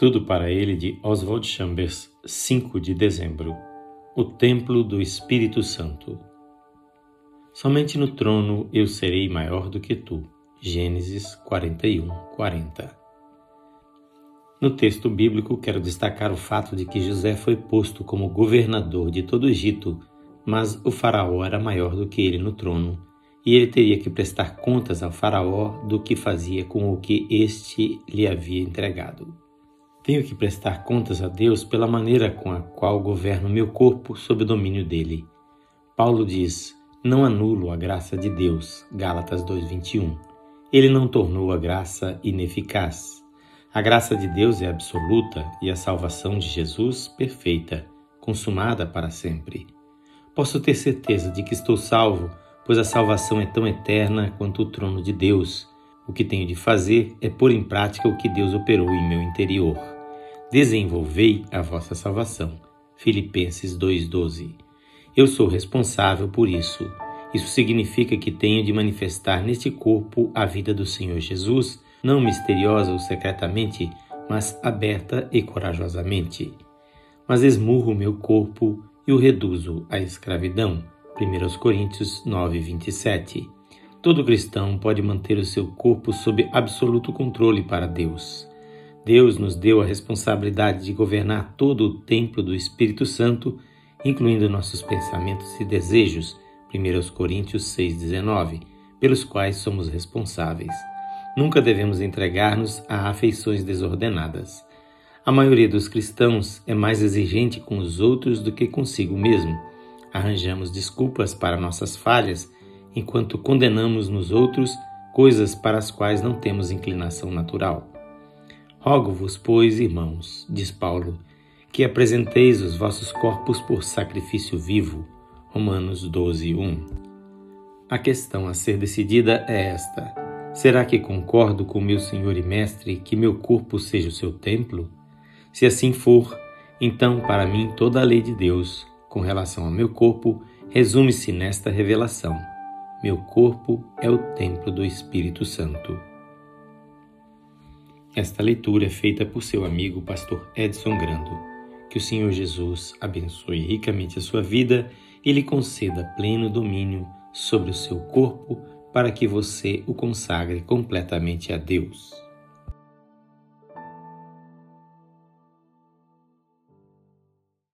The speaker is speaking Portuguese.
Tudo para ele de Oswald Chambers, 5 de dezembro. O Templo do Espírito Santo. Somente no trono eu serei maior do que tu. Gênesis 41, 40. No texto bíblico, quero destacar o fato de que José foi posto como governador de todo o Egito, mas o Faraó era maior do que ele no trono, e ele teria que prestar contas ao Faraó do que fazia com o que este lhe havia entregado. Tenho que prestar contas a Deus pela maneira com a qual governo meu corpo sob o domínio dele. Paulo diz: Não anulo a graça de Deus. Gálatas 2:21. Ele não tornou a graça ineficaz. A graça de Deus é absoluta e a salvação de Jesus perfeita, consumada para sempre. Posso ter certeza de que estou salvo, pois a salvação é tão eterna quanto o trono de Deus o que tenho de fazer é pôr em prática o que Deus operou em meu interior. Desenvolvei a vossa salvação. Filipenses 2,12. Eu sou responsável por isso. Isso significa que tenho de manifestar neste corpo a vida do Senhor Jesus, não misteriosa ou secretamente, mas aberta e corajosamente. Mas esmurro meu corpo e o reduzo à escravidão. 1 Coríntios 9, 27. Todo cristão pode manter o seu corpo sob absoluto controle para Deus. Deus nos deu a responsabilidade de governar todo o templo do Espírito Santo, incluindo nossos pensamentos e desejos, 1 Coríntios 6,19, pelos quais somos responsáveis. Nunca devemos entregar-nos a afeições desordenadas. A maioria dos cristãos é mais exigente com os outros do que consigo mesmo. Arranjamos desculpas para nossas falhas enquanto condenamos nos outros coisas para as quais não temos inclinação natural. Rogo-vos, pois, irmãos, diz Paulo, que apresenteis os vossos corpos por sacrifício vivo. Romanos 12, 1. A questão a ser decidida é esta: será que concordo com meu Senhor e Mestre que meu corpo seja o seu templo? Se assim for, então para mim toda a lei de Deus, com relação ao meu corpo, resume-se nesta revelação meu corpo é o templo do Espírito Santo. Esta leitura é feita por seu amigo pastor Edson Grando. Que o Senhor Jesus abençoe ricamente a sua vida e lhe conceda pleno domínio sobre o seu corpo para que você o consagre completamente a Deus.